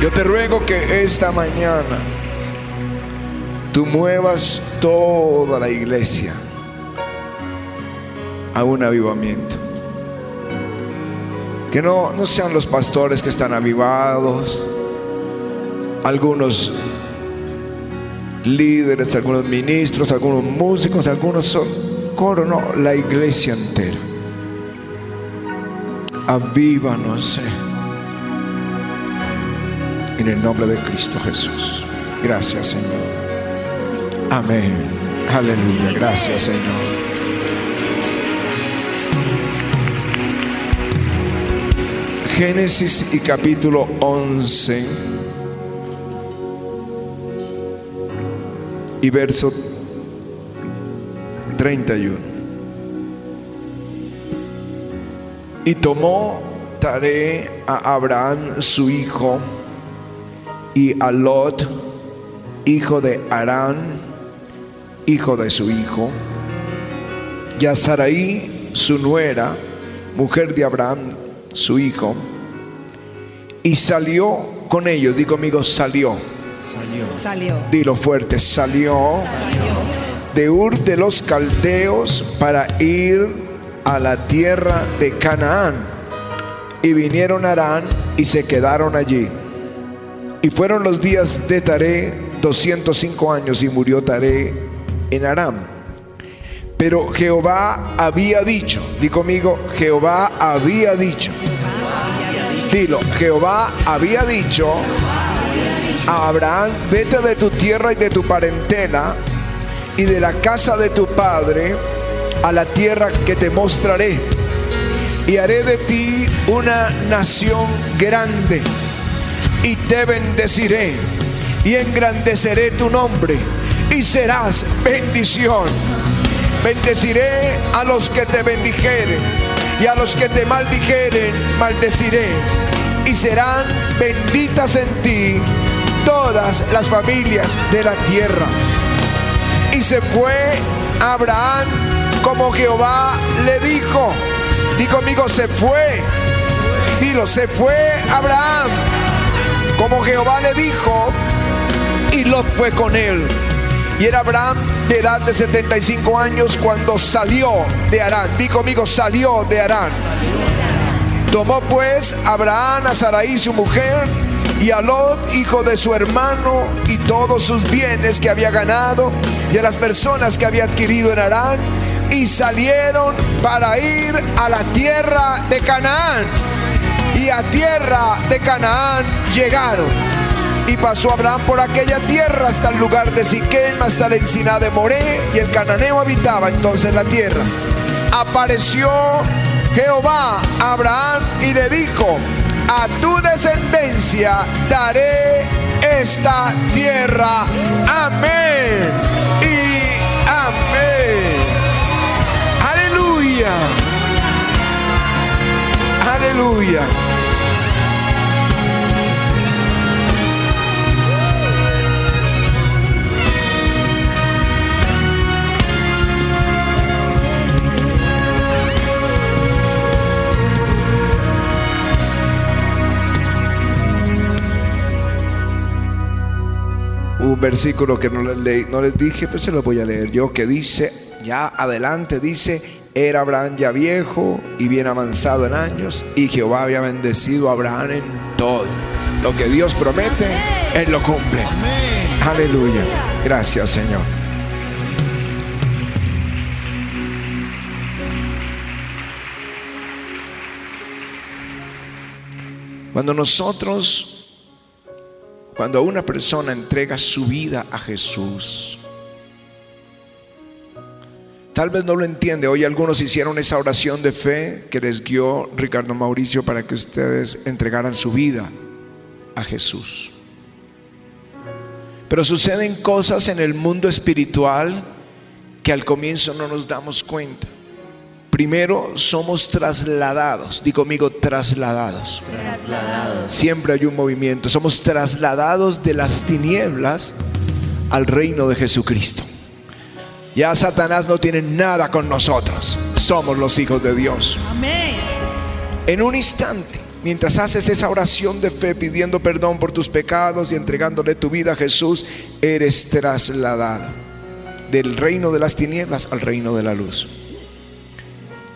Yo te ruego que esta mañana tú muevas toda la iglesia a un avivamiento. Que no, no sean los pastores que están avivados, algunos líderes, algunos ministros, algunos músicos, algunos son coro, no, la iglesia entera. Avívanos en el nombre de Cristo Jesús. Gracias, Señor. Amén. Aleluya. Gracias, Señor. Génesis y capítulo 11 y verso 31. Y tomó Tare a Abraham su hijo y a Lot, hijo de Arán, hijo de su hijo, y a Sarai su nuera, mujer de Abraham su hijo, y salió con ellos. Digo conmigo, salió. Salió. Salió. Dilo fuerte, salió de Ur de los Caldeos para ir a la tierra de Canaán. Y vinieron a Arán y se quedaron allí. Y fueron los días de Taré 205 años y murió Taré en Aram. Pero Jehová había dicho, di conmigo, Jehová había dicho. Dilo, Jehová había dicho a Abraham, vete de tu tierra y de tu parentela y de la casa de tu padre a la tierra que te mostraré. Y haré de ti una nación grande y te bendeciré y engrandeceré tu nombre y serás bendición. Bendeciré a los que te bendijeren y a los que te maldijeren, maldeciré. Y serán benditas en ti todas las familias de la tierra. Y se fue Abraham como Jehová le dijo. Y conmigo se fue. Dilo, se fue Abraham como Jehová le dijo. Y Lot fue con él. Y era Abraham de edad de 75 años cuando salió de Arán. Di conmigo, salió de Arán. Tomó pues Abraham a Sarai su mujer y a Lot, hijo de su hermano, y todos sus bienes que había ganado, y a las personas que había adquirido en Arán, y salieron para ir a la tierra de Canaán. Y a tierra de Canaán llegaron. Y pasó Abraham por aquella tierra hasta el lugar de Siquem, hasta la encina de Moré, y el cananeo habitaba entonces la tierra. Apareció Jehová a Abraham y le dijo, a tu descendencia daré esta tierra. Amén. Y amén. Aleluya. Aleluya. Un versículo que no les, leí, no les dije, pues se lo voy a leer yo, que dice, ya adelante dice, era Abraham ya viejo y bien avanzado en años, y Jehová había bendecido a Abraham en todo. Lo que Dios promete, Él lo cumple. Aleluya. Gracias, Señor. Cuando nosotros cuando una persona entrega su vida a Jesús, tal vez no lo entiende. Hoy algunos hicieron esa oración de fe que les guió Ricardo Mauricio para que ustedes entregaran su vida a Jesús. Pero suceden cosas en el mundo espiritual que al comienzo no nos damos cuenta. Primero somos trasladados. Digo conmigo, trasladados. trasladados. Siempre hay un movimiento. Somos trasladados de las tinieblas al reino de Jesucristo. Ya Satanás no tiene nada con nosotros. Somos los hijos de Dios. Amén. En un instante, mientras haces esa oración de fe pidiendo perdón por tus pecados y entregándole tu vida a Jesús, eres trasladada del reino de las tinieblas al reino de la luz.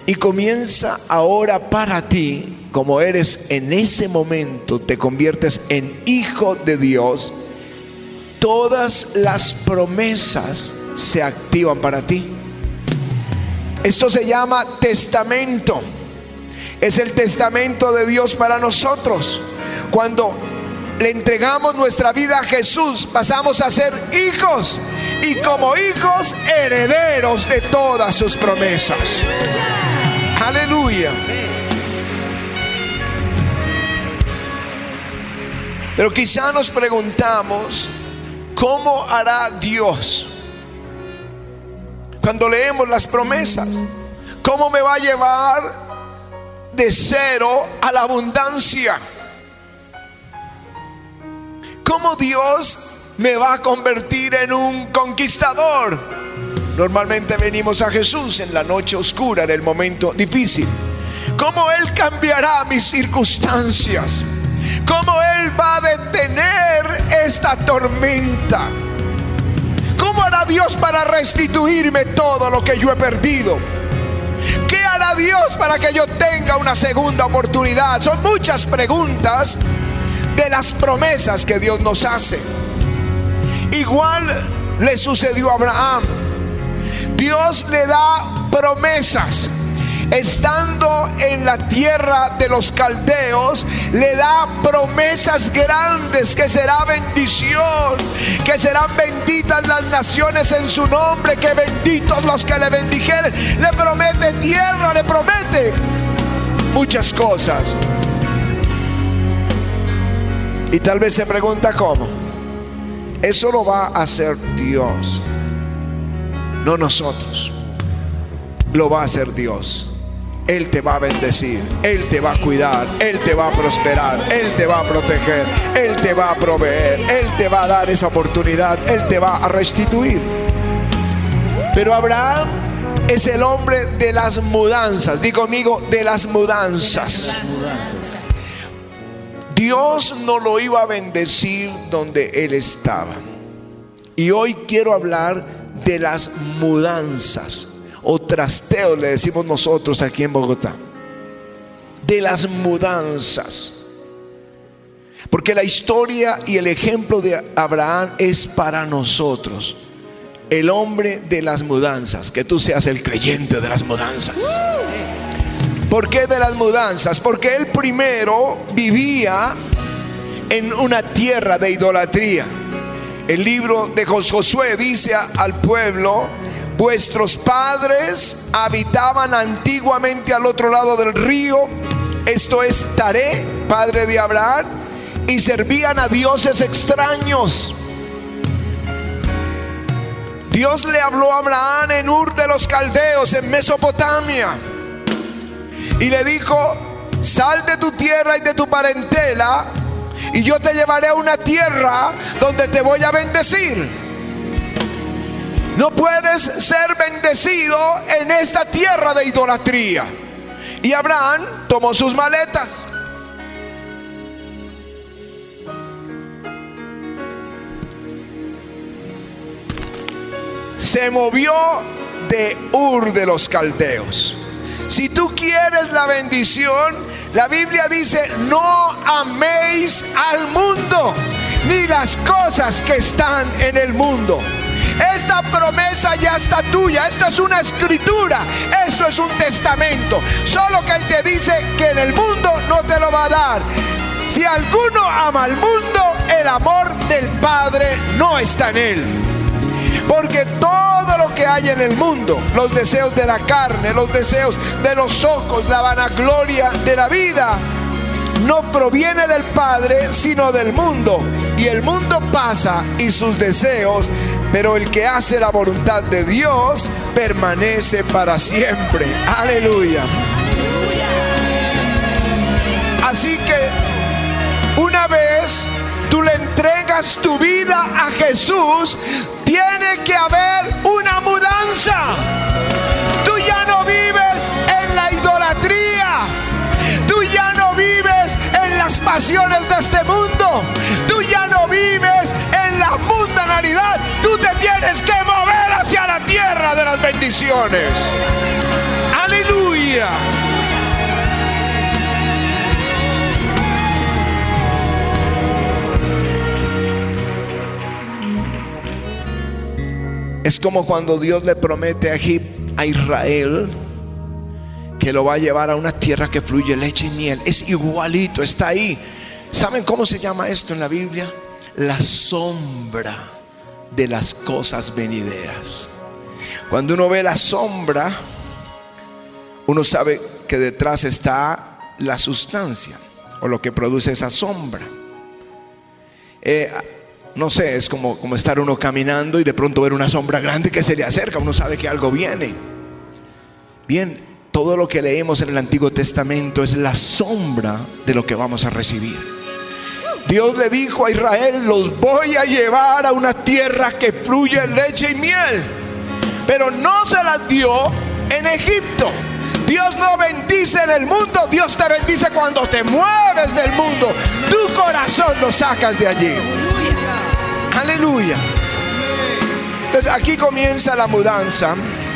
Y comienza ahora para ti, como eres en ese momento, te conviertes en hijo de Dios, todas las promesas se activan para ti. Esto se llama testamento. Es el testamento de Dios para nosotros. Cuando le entregamos nuestra vida a Jesús, pasamos a ser hijos y como hijos herederos de todas sus promesas. Aleluya. Pero quizá nos preguntamos, ¿cómo hará Dios? Cuando leemos las promesas, ¿cómo me va a llevar de cero a la abundancia? ¿Cómo Dios me va a convertir en un conquistador? Normalmente venimos a Jesús en la noche oscura, en el momento difícil. ¿Cómo Él cambiará mis circunstancias? ¿Cómo Él va a detener esta tormenta? ¿Cómo hará Dios para restituirme todo lo que yo he perdido? ¿Qué hará Dios para que yo tenga una segunda oportunidad? Son muchas preguntas de las promesas que Dios nos hace. Igual le sucedió a Abraham. Dios le da promesas. Estando en la tierra de los caldeos, le da promesas grandes que será bendición, que serán benditas las naciones en su nombre, que benditos los que le bendijeren. Le promete tierra, le promete muchas cosas. Y tal vez se pregunta cómo. Eso lo va a hacer Dios no nosotros. Lo va a hacer Dios. Él te va a bendecir, Él te va a cuidar, Él te va a prosperar, Él te va a proteger, Él te va a proveer, Él te va a dar esa oportunidad, Él te va a restituir. Pero Abraham es el hombre de las mudanzas, digo conmigo, de las mudanzas. Dios no lo iba a bendecir donde Él estaba. Y hoy quiero hablar de las mudanzas o trasteos, le decimos nosotros aquí en Bogotá. De las mudanzas. Porque la historia y el ejemplo de Abraham es para nosotros. El hombre de las mudanzas. Que tú seas el creyente de las mudanzas. ¿Por qué de las mudanzas? Porque él primero vivía en una tierra de idolatría. El libro de Josué dice al pueblo, vuestros padres habitaban antiguamente al otro lado del río, esto es Taré, padre de Abraham, y servían a dioses extraños. Dios le habló a Abraham en Ur de los Caldeos, en Mesopotamia, y le dijo, sal de tu tierra y de tu parentela y yo te llevaré a una tierra donde te voy a bendecir. No puedes ser bendecido en esta tierra de idolatría. Y Abraham tomó sus maletas. Se movió de Ur de los Caldeos. Si tú quieres la bendición, la Biblia dice, no améis al mundo, ni las cosas que están en el mundo. Esta promesa ya está tuya, esta es una escritura, esto es un testamento. Solo que Él te dice que en el mundo no te lo va a dar. Si alguno ama al mundo, el amor del Padre no está en Él. Porque todo lo que hay en el mundo, los deseos de la carne, los deseos de los ojos, la vanagloria de la vida, no proviene del Padre, sino del mundo. Y el mundo pasa y sus deseos, pero el que hace la voluntad de Dios permanece para siempre. Aleluya. Así que una vez tú le entregas tu vida a Jesús, tiene que haber una mudanza. Tú ya no vives en la idolatría. Tú ya no vives pasiones de este mundo. Tú ya no vives en la mundanalidad. Tú te tienes que mover hacia la tierra de las bendiciones. Aleluya. Es como cuando Dios le promete a, Israel que lo va a llevar a una tierra que fluye leche y miel. Es igualito, está ahí. ¿Saben cómo se llama esto en la Biblia? La sombra de las cosas venideras. Cuando uno ve la sombra, uno sabe que detrás está la sustancia o lo que produce esa sombra. Eh, no sé, es como, como estar uno caminando y de pronto ver una sombra grande que se le acerca, uno sabe que algo viene. Bien, todo lo que leemos en el Antiguo Testamento es la sombra de lo que vamos a recibir. Dios le dijo a Israel, los voy a llevar a una tierra que fluye leche y miel. Pero no se las dio en Egipto. Dios no bendice en el mundo, Dios te bendice cuando te mueves del mundo. Tu corazón lo sacas de allí. Aleluya. Entonces aquí comienza la mudanza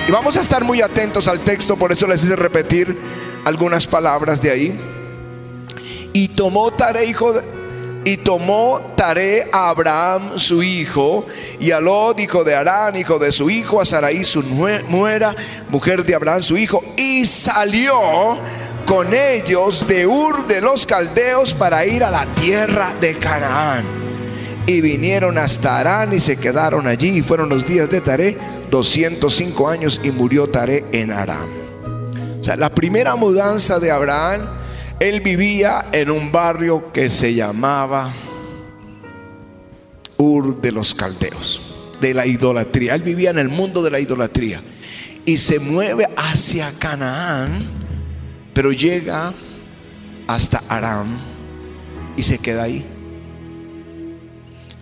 y vamos a estar muy atentos al texto, por eso les hice repetir algunas palabras de ahí. Y tomó Tare hijo y tomó Tare a Abraham su hijo y a hijo de Arán hijo de su hijo a Sarai su nuera mujer de Abraham su hijo y salió con ellos de Ur de los caldeos para ir a la tierra de Canaán y vinieron hasta Arán y se quedaron allí. Y fueron los días de Taré 205 años y murió Taré en Arán. O sea, la primera mudanza de Abraham, él vivía en un barrio que se llamaba Ur de los Caldeos, de la idolatría. Él vivía en el mundo de la idolatría y se mueve hacia Canaán, pero llega hasta Arán y se queda ahí.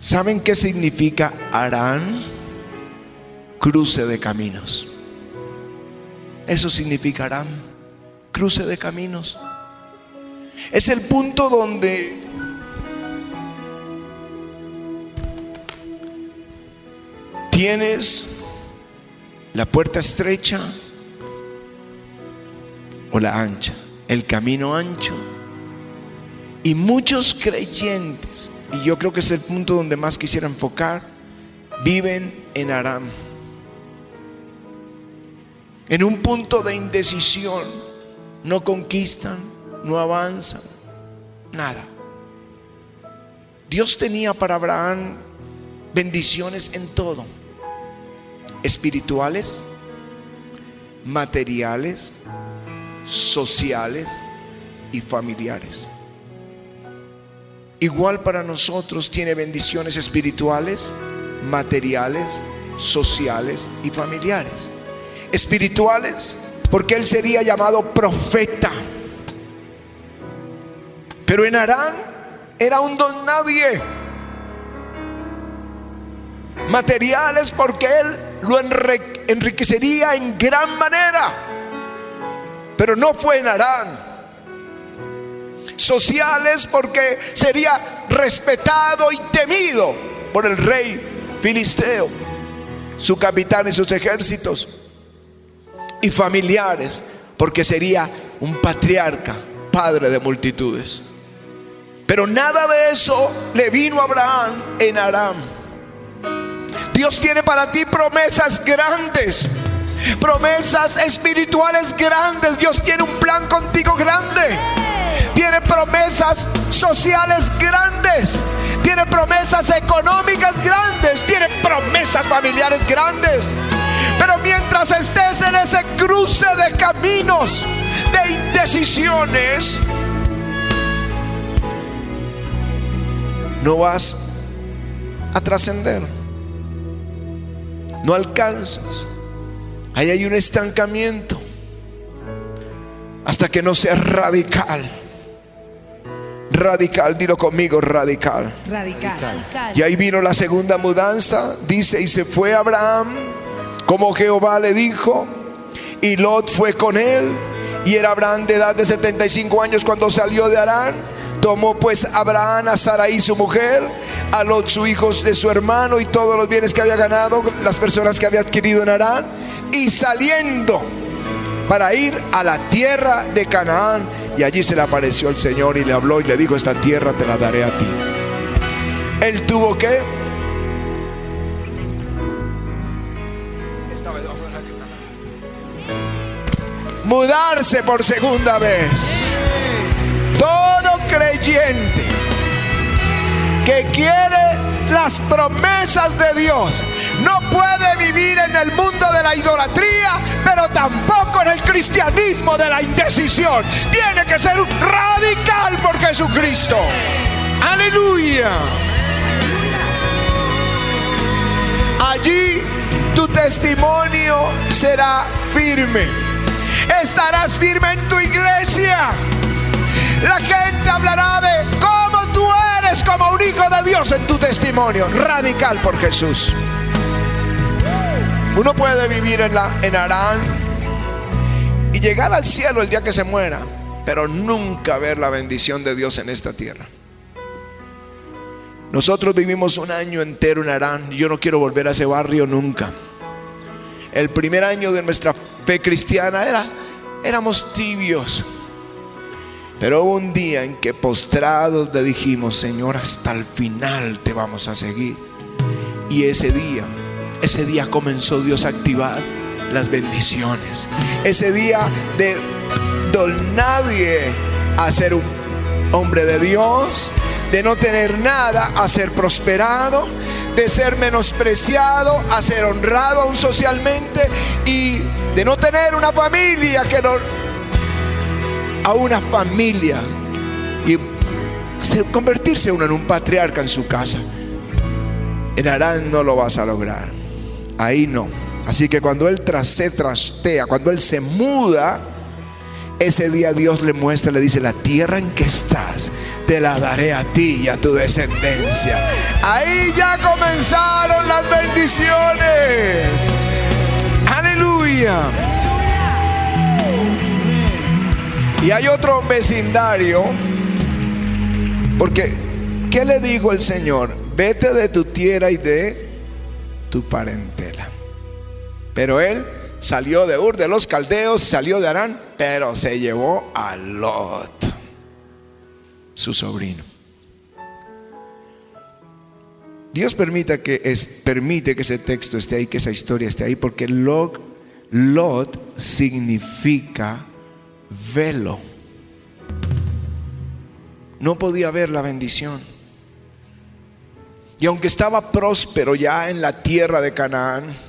¿Saben qué significa Arán? Cruce de caminos. Eso significa Arán, cruce de caminos. Es el punto donde tienes la puerta estrecha o la ancha, el camino ancho. Y muchos creyentes y yo creo que es el punto donde más quisiera enfocar, viven en Aram. En un punto de indecisión, no conquistan, no avanzan, nada. Dios tenía para Abraham bendiciones en todo, espirituales, materiales, sociales y familiares. Igual para nosotros tiene bendiciones espirituales, materiales, sociales y familiares. Espirituales, porque él sería llamado profeta. Pero en Arán era un don nadie. Materiales porque él lo enriquecería en gran manera. Pero no fue en Arán sociales porque sería respetado y temido por el rey filisteo, su capitán y sus ejércitos, y familiares porque sería un patriarca, padre de multitudes. Pero nada de eso le vino a Abraham en Aram. Dios tiene para ti promesas grandes, promesas espirituales grandes. Dios tiene un plan contigo grande tiene promesas sociales grandes, tiene promesas económicas grandes, tiene promesas familiares grandes. Pero mientras estés en ese cruce de caminos, de indecisiones, no vas a trascender. No alcanzas. Ahí hay un estancamiento. Hasta que no seas radical. Radical, dilo conmigo, radical. Radical. Y ahí vino la segunda mudanza, dice, y se fue Abraham, como Jehová le dijo, y Lot fue con él, y era Abraham de edad de 75 años cuando salió de Arán. Tomó pues Abraham a Sarai su mujer, a los su hijos de su hermano y todos los bienes que había ganado, las personas que había adquirido en Arán, y saliendo para ir a la tierra de Canaán. Y allí se le apareció el Señor y le habló y le dijo, esta tierra te la daré a ti. Él tuvo que... Mudarse por segunda vez. Todo creyente que quiere las promesas de Dios no puede vivir en el mundo de la idolatría, pero tampoco en el cristianismo de la indecisión. Tiene que ser un radical por Jesucristo. Aleluya. Allí tu testimonio será firme. Estarás firme en tu iglesia. La gente hablará de cómo tú eres como un hijo de Dios en tu testimonio. Radical por Jesús. Uno puede vivir en, la, en Arán y llegar al cielo el día que se muera, pero nunca ver la bendición de Dios en esta tierra. Nosotros vivimos un año entero en Arán. Yo no quiero volver a ese barrio nunca. El primer año de nuestra fe cristiana era, éramos tibios. Pero hubo un día en que postrados le dijimos, Señor, hasta el final te vamos a seguir. Y ese día, ese día comenzó Dios a activar las bendiciones. Ese día de don nadie a ser un hombre de Dios, de no tener nada a ser prosperado, de ser menospreciado a ser honrado aún socialmente y de no tener una familia que no a una familia y convertirse uno en un patriarca en su casa. En Arán no lo vas a lograr. Ahí no. Así que cuando él tras, se trastea, cuando él se muda, ese día Dios le muestra, le dice, la tierra en que estás, te la daré a ti y a tu descendencia. Ahí ya comenzaron las bendiciones. Aleluya. Y hay otro vecindario, porque, ¿qué le dijo el Señor? Vete de tu tierra y de tu parentela. Pero él salió de Ur de los Caldeos, salió de Arán, pero se llevó a Lot, su sobrino. Dios permita que es, permite que ese texto esté ahí, que esa historia esté ahí, porque Lot, Lot significa velo. No podía ver la bendición. Y aunque estaba próspero ya en la tierra de Canaán,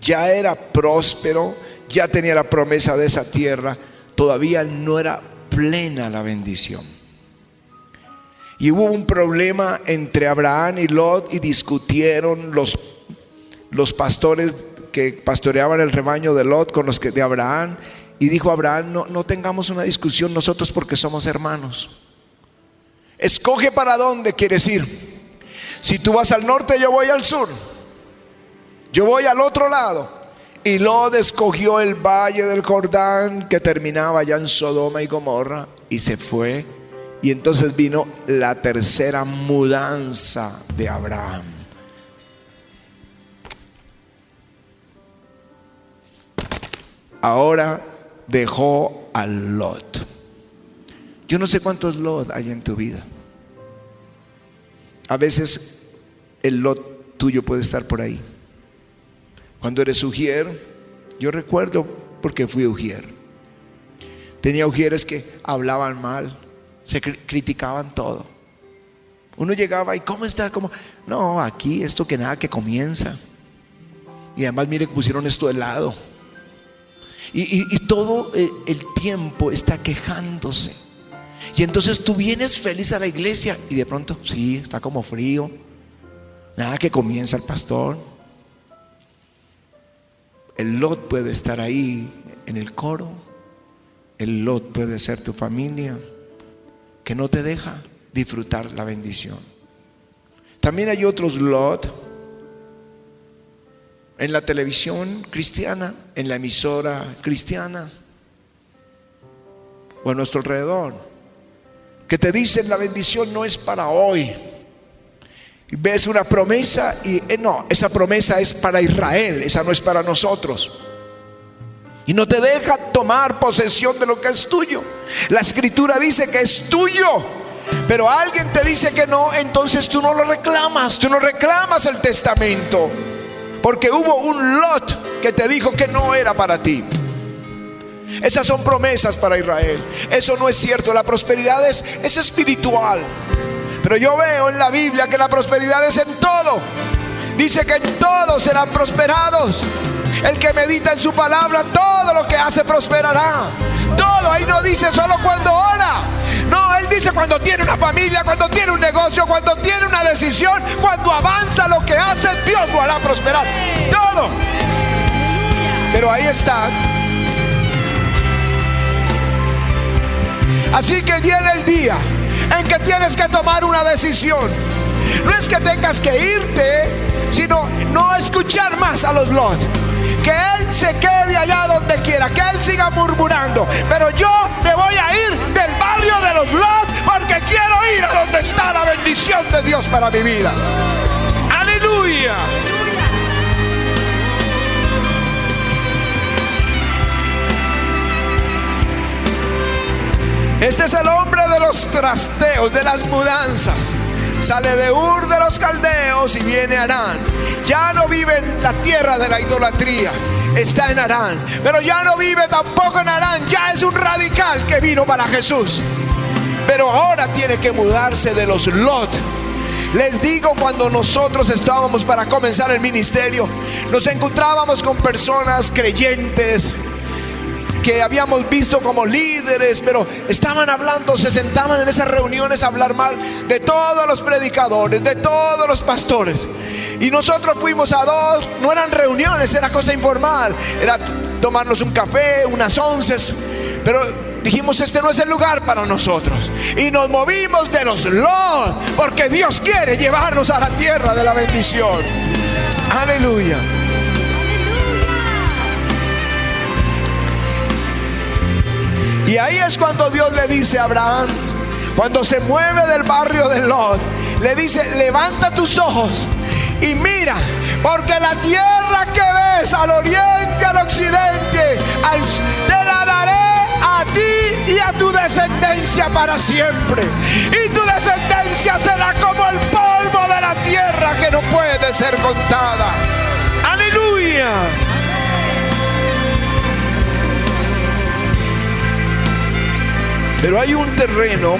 ya era próspero, ya tenía la promesa de esa tierra, todavía no era plena la bendición. Y hubo un problema entre Abraham y Lot y discutieron los, los pastores que pastoreaban el rebaño de Lot con los que de Abraham y dijo Abraham, no, no tengamos una discusión nosotros porque somos hermanos. Escoge para dónde quieres ir. Si tú vas al norte, yo voy al sur. Yo voy al otro lado. Y Lot escogió el valle del Jordán que terminaba ya en Sodoma y Gomorra y se fue. Y entonces vino la tercera mudanza de Abraham. Ahora dejó a Lot. Yo no sé cuántos Lot hay en tu vida. A veces el Lot tuyo puede estar por ahí. Cuando eres ujier, yo recuerdo porque fui ujier. Tenía ujieres que hablaban mal, se criticaban todo. Uno llegaba y ¿cómo está? como No, aquí esto que nada que comienza. Y además mire que pusieron esto de lado. Y, todo eh, el tiempo está quejándose. Y entonces tú vienes feliz a la iglesia y de pronto, sí, está como frío. Nada que comienza el pastor. El Lot puede estar ahí en el coro. El Lot puede ser tu familia que no te deja disfrutar la bendición. También hay otros Lot en la televisión cristiana, en la emisora cristiana o a nuestro alrededor. que te dicen la bendición no es para hoy. Ves una promesa y eh, no, esa promesa es para Israel, esa no es para nosotros. Y no te deja tomar posesión de lo que es tuyo. La escritura dice que es tuyo. Pero alguien te dice que no, entonces tú no lo reclamas, tú no reclamas el testamento. Porque hubo un Lot que te dijo que no era para ti. Esas son promesas para Israel. Eso no es cierto. La prosperidad es, es espiritual. Pero yo veo en la Biblia que la prosperidad es en todo. Dice que en todo serán prosperados. El que medita en su palabra, todo lo que hace prosperará. Todo, ahí no dice solo cuando ora. No, él dice cuando tiene una familia, cuando tiene un negocio, cuando tiene una decisión, cuando avanza lo que hace, Dios lo hará prosperar. Todo. Pero ahí está. Así que viene el día en que tienes que tomar una decisión. No es que tengas que irte, sino no escuchar más a los Lot. Que Él se quede allá donde quiera, que Él siga murmurando. Pero yo me voy a ir del barrio de los Lot porque quiero ir a donde está la bendición de Dios para mi vida. Aleluya. Este es el hombre de los trasteos, de las mudanzas. Sale de Ur de los caldeos y viene a Arán. Ya no vive en la tierra de la idolatría. Está en Arán. Pero ya no vive tampoco en Arán. Ya es un radical que vino para Jesús. Pero ahora tiene que mudarse de los Lot. Les digo, cuando nosotros estábamos para comenzar el ministerio, nos encontrábamos con personas creyentes, que habíamos visto como líderes, pero estaban hablando, se sentaban en esas reuniones a hablar mal de todos los predicadores, de todos los pastores. Y nosotros fuimos a dos, no eran reuniones, era cosa informal, era tomarnos un café, unas once, pero dijimos, este no es el lugar para nosotros. Y nos movimos de los los, porque Dios quiere llevarnos a la tierra de la bendición. Aleluya. Y ahí es cuando Dios le dice a Abraham, cuando se mueve del barrio de Lot, le dice, levanta tus ojos y mira, porque la tierra que ves al oriente, al occidente, te la daré a ti y a tu descendencia para siempre. Y tu descendencia será como el polvo de la tierra que no puede ser contada. Aleluya. Pero hay un terreno,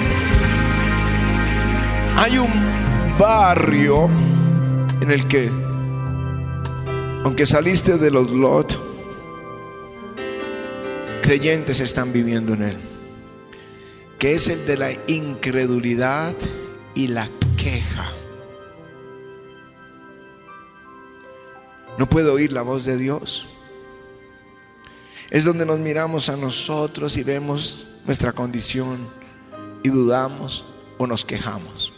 hay un barrio en el que, aunque saliste de los Lot, creyentes están viviendo en él, que es el de la incredulidad y la queja. No puedo oír la voz de Dios. Es donde nos miramos a nosotros y vemos nuestra condición y dudamos o nos quejamos.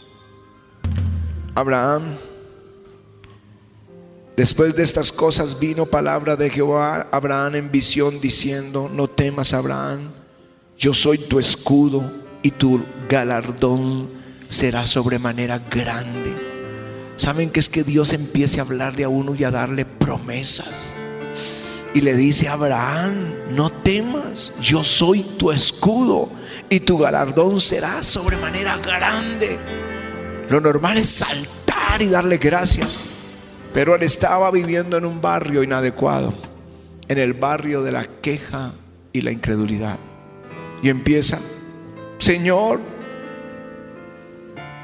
Abraham, después de estas cosas vino palabra de Jehová Abraham en visión diciendo, no temas Abraham, yo soy tu escudo y tu galardón será sobremanera grande. ¿Saben que es que Dios empiece a hablarle a uno y a darle promesas? Y le dice a Abraham, no temas, yo soy tu escudo y tu galardón será sobremanera grande. Lo normal es saltar y darle gracias, pero él estaba viviendo en un barrio inadecuado, en el barrio de la queja y la incredulidad. Y empieza, Señor,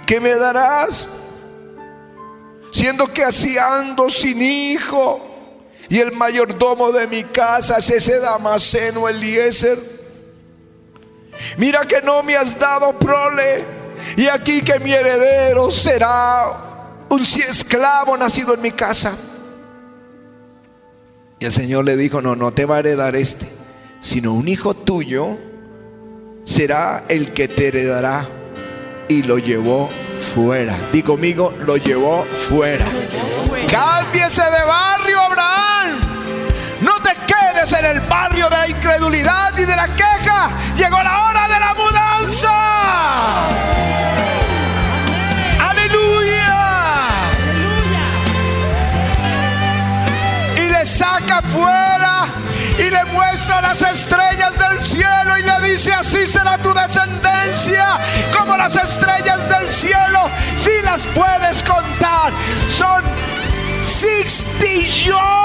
¿qué me darás? Siendo que así ando sin hijo y el mayordomo de mi casa es ese Damaseno Eliezer. Mira que no me has dado prole. Y aquí que mi heredero será un esclavo nacido en mi casa. Y el Señor le dijo, no, no te va a heredar este, sino un hijo tuyo será el que te heredará. Y lo llevó fuera. Digo conmigo, lo llevó fuera. Cámbiese de barrio, Abraham en el barrio de la incredulidad y de la queja, llegó la hora de la mudanza. ¡Aleluya! Y le saca fuera y le muestra las estrellas del cielo y le dice así será tu descendencia como las estrellas del cielo si las puedes contar son 60 billones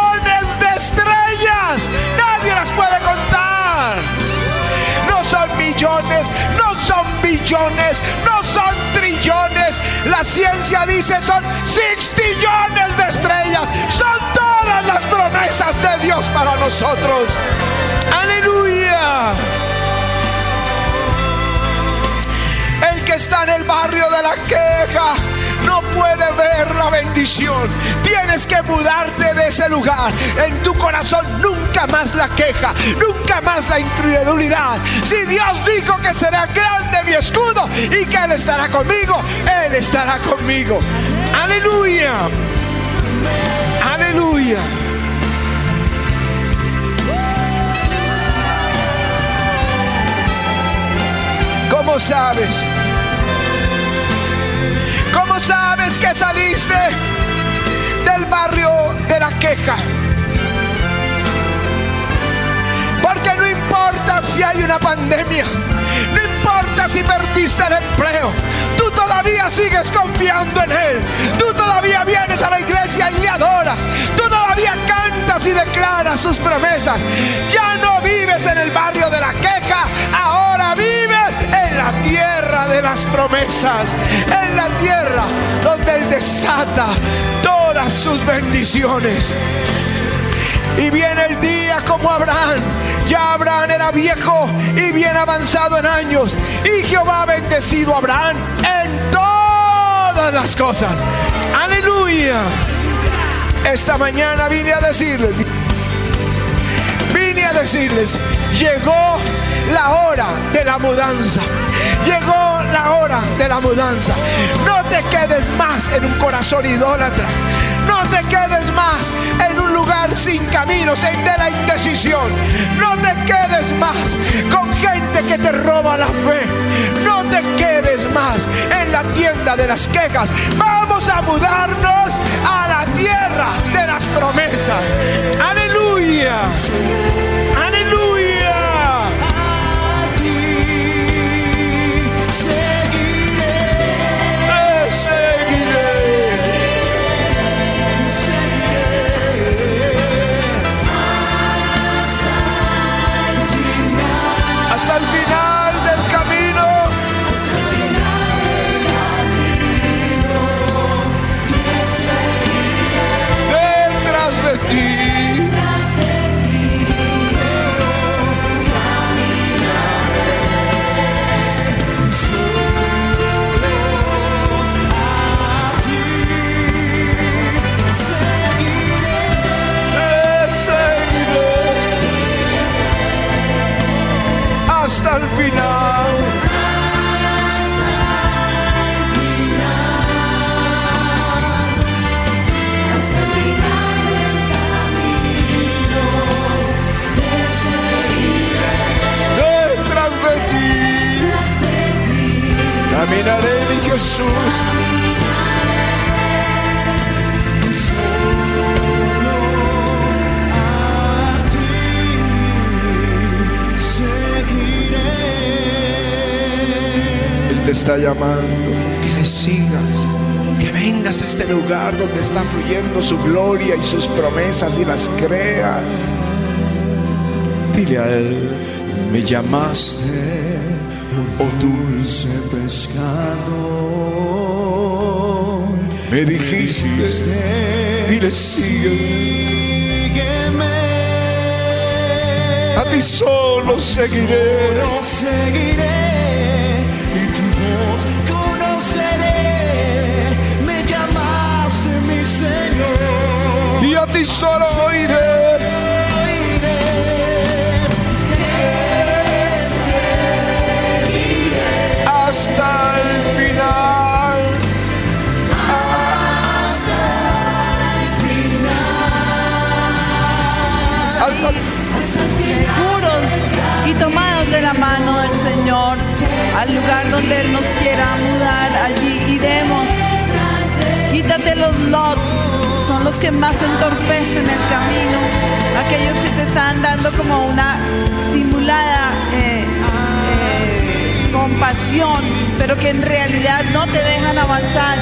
no son billones, no son trillones. La ciencia dice son sextillones de estrellas. Son todas las promesas de Dios para nosotros. Aleluya. El que está en el barrio de la queja puede ver la bendición. Tienes que mudarte de ese lugar. En tu corazón nunca más la queja, nunca más la incredulidad. Si Dios dijo que será grande mi escudo y que Él estará conmigo, Él estará conmigo. Aleluya. Aleluya. ¿Cómo sabes? ¿Cómo sabes que saliste del barrio de la queja? Porque no importa si hay una pandemia, no importa si perdiste el empleo, tú todavía sigues confiando en Él, tú todavía vienes a la iglesia y adoras, tú todavía cantas y declaras sus promesas. Ya no vives en el barrio de la queja, ahora vives en la tierra de las promesas, en la tierra donde Él desata todas sus bendiciones. Y viene el día como Abraham. Ya Abraham era viejo y bien avanzado en años. Y Jehová ha bendecido a Abraham en todas las cosas. Aleluya. Esta mañana vine a decirles, vine a decirles, llegó la hora de la mudanza. Llegó la hora de la mudanza. No te quedes más en un corazón idólatra. No te quedes más en un lugar sin caminos, en de la indecisión. No te quedes más con gente que te roba la fe. No te quedes más en la tienda de las quejas. Vamos a mudarnos a la tierra de las promesas. Aleluya. Jesús. Él te está llamando, que le sigas, que vengas a este lugar donde está fluyendo su gloria y sus promesas y las creas. Dile a Él, me llamaste, oh dulce pescador. me dijiste, dile sígueme. A ti solo seguiré. Solo seguiré y tu voz conoceré. Me llamaste mi Señor. Y a ti solo nos quiera mudar, allí iremos. Quítate los lot, son los que más entorpecen el camino, aquellos que te están dando como una simulada eh, eh, compasión, pero que en realidad no te dejan avanzar.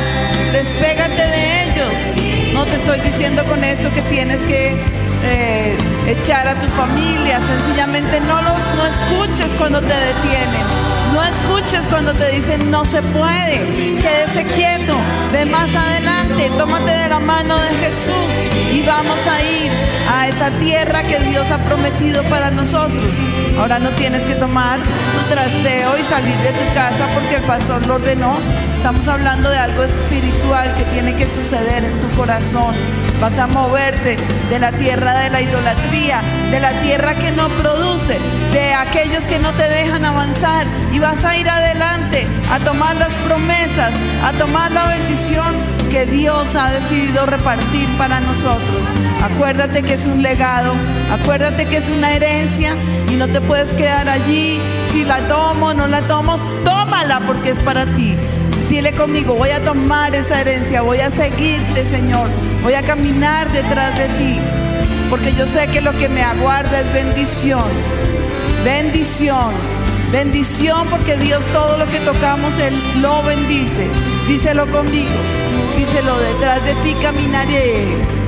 Despégate de ellos. No te estoy diciendo con esto que tienes que eh, echar a tu familia, sencillamente no los no escuches cuando te detienen. No escuches cuando te dicen no se puede. Quédese quieto. Ve más adelante. Tómate de la mano de Jesús y vamos a ir a esa tierra que Dios ha prometido para nosotros. Ahora no tienes que tomar tu trasteo y salir de tu casa porque el pastor lo ordenó. Estamos hablando de algo espiritual que tiene que suceder en tu corazón. Vas a moverte de la tierra de la idolatría, de la tierra que no produce, de aquellos que no te dejan avanzar y vas a ir adelante a tomar las promesas, a tomar la bendición que Dios ha decidido repartir para nosotros. Acuérdate que es un legado, acuérdate que es una herencia y no te puedes quedar allí. Si la tomo, no la tomo, tómala porque es para ti. Dile conmigo, voy a tomar esa herencia, voy a seguirte, Señor, voy a caminar detrás de ti, porque yo sé que lo que me aguarda es bendición, bendición, bendición, porque Dios todo lo que tocamos, Él lo bendice. Díselo conmigo, díselo, detrás de ti caminaré.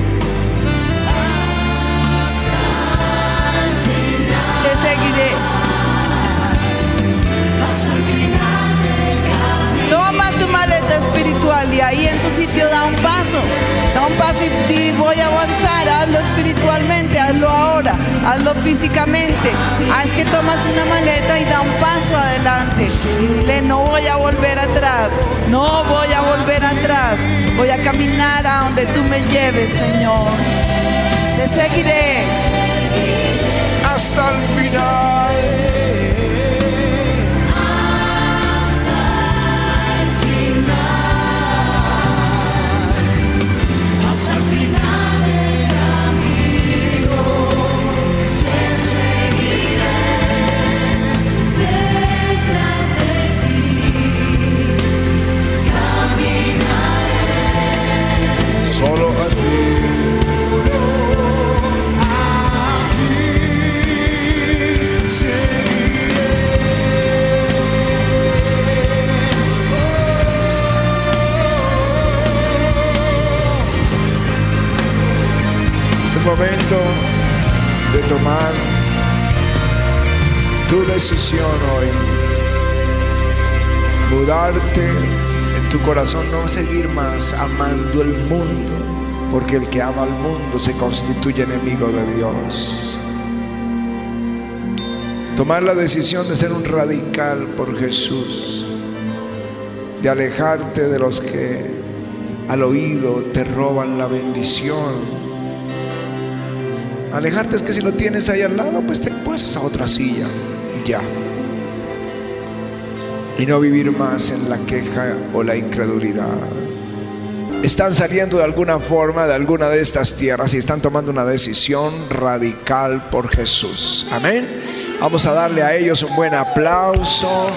Sitio da un paso. Da un paso y voy a avanzar. Hazlo espiritualmente, hazlo ahora, hazlo físicamente. Haz que tomas una maleta y da un paso adelante. Y dile, no voy a volver atrás. No voy a volver atrás. Voy a caminar a donde tú me lleves, Señor. Te seguiré. hasta el final. Momento de tomar tu decisión hoy. Mudarte en tu corazón, no seguir más amando el mundo, porque el que ama al mundo se constituye enemigo de Dios. Tomar la decisión de ser un radical por Jesús, de alejarte de los que al oído te roban la bendición. Alejarte es que si lo tienes ahí al lado, pues te puestas a otra silla y ya. Y no vivir más en la queja o la incredulidad. Están saliendo de alguna forma de alguna de estas tierras y están tomando una decisión radical por Jesús. Amén. Vamos a darle a ellos un buen aplauso.